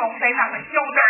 都非上的修身儿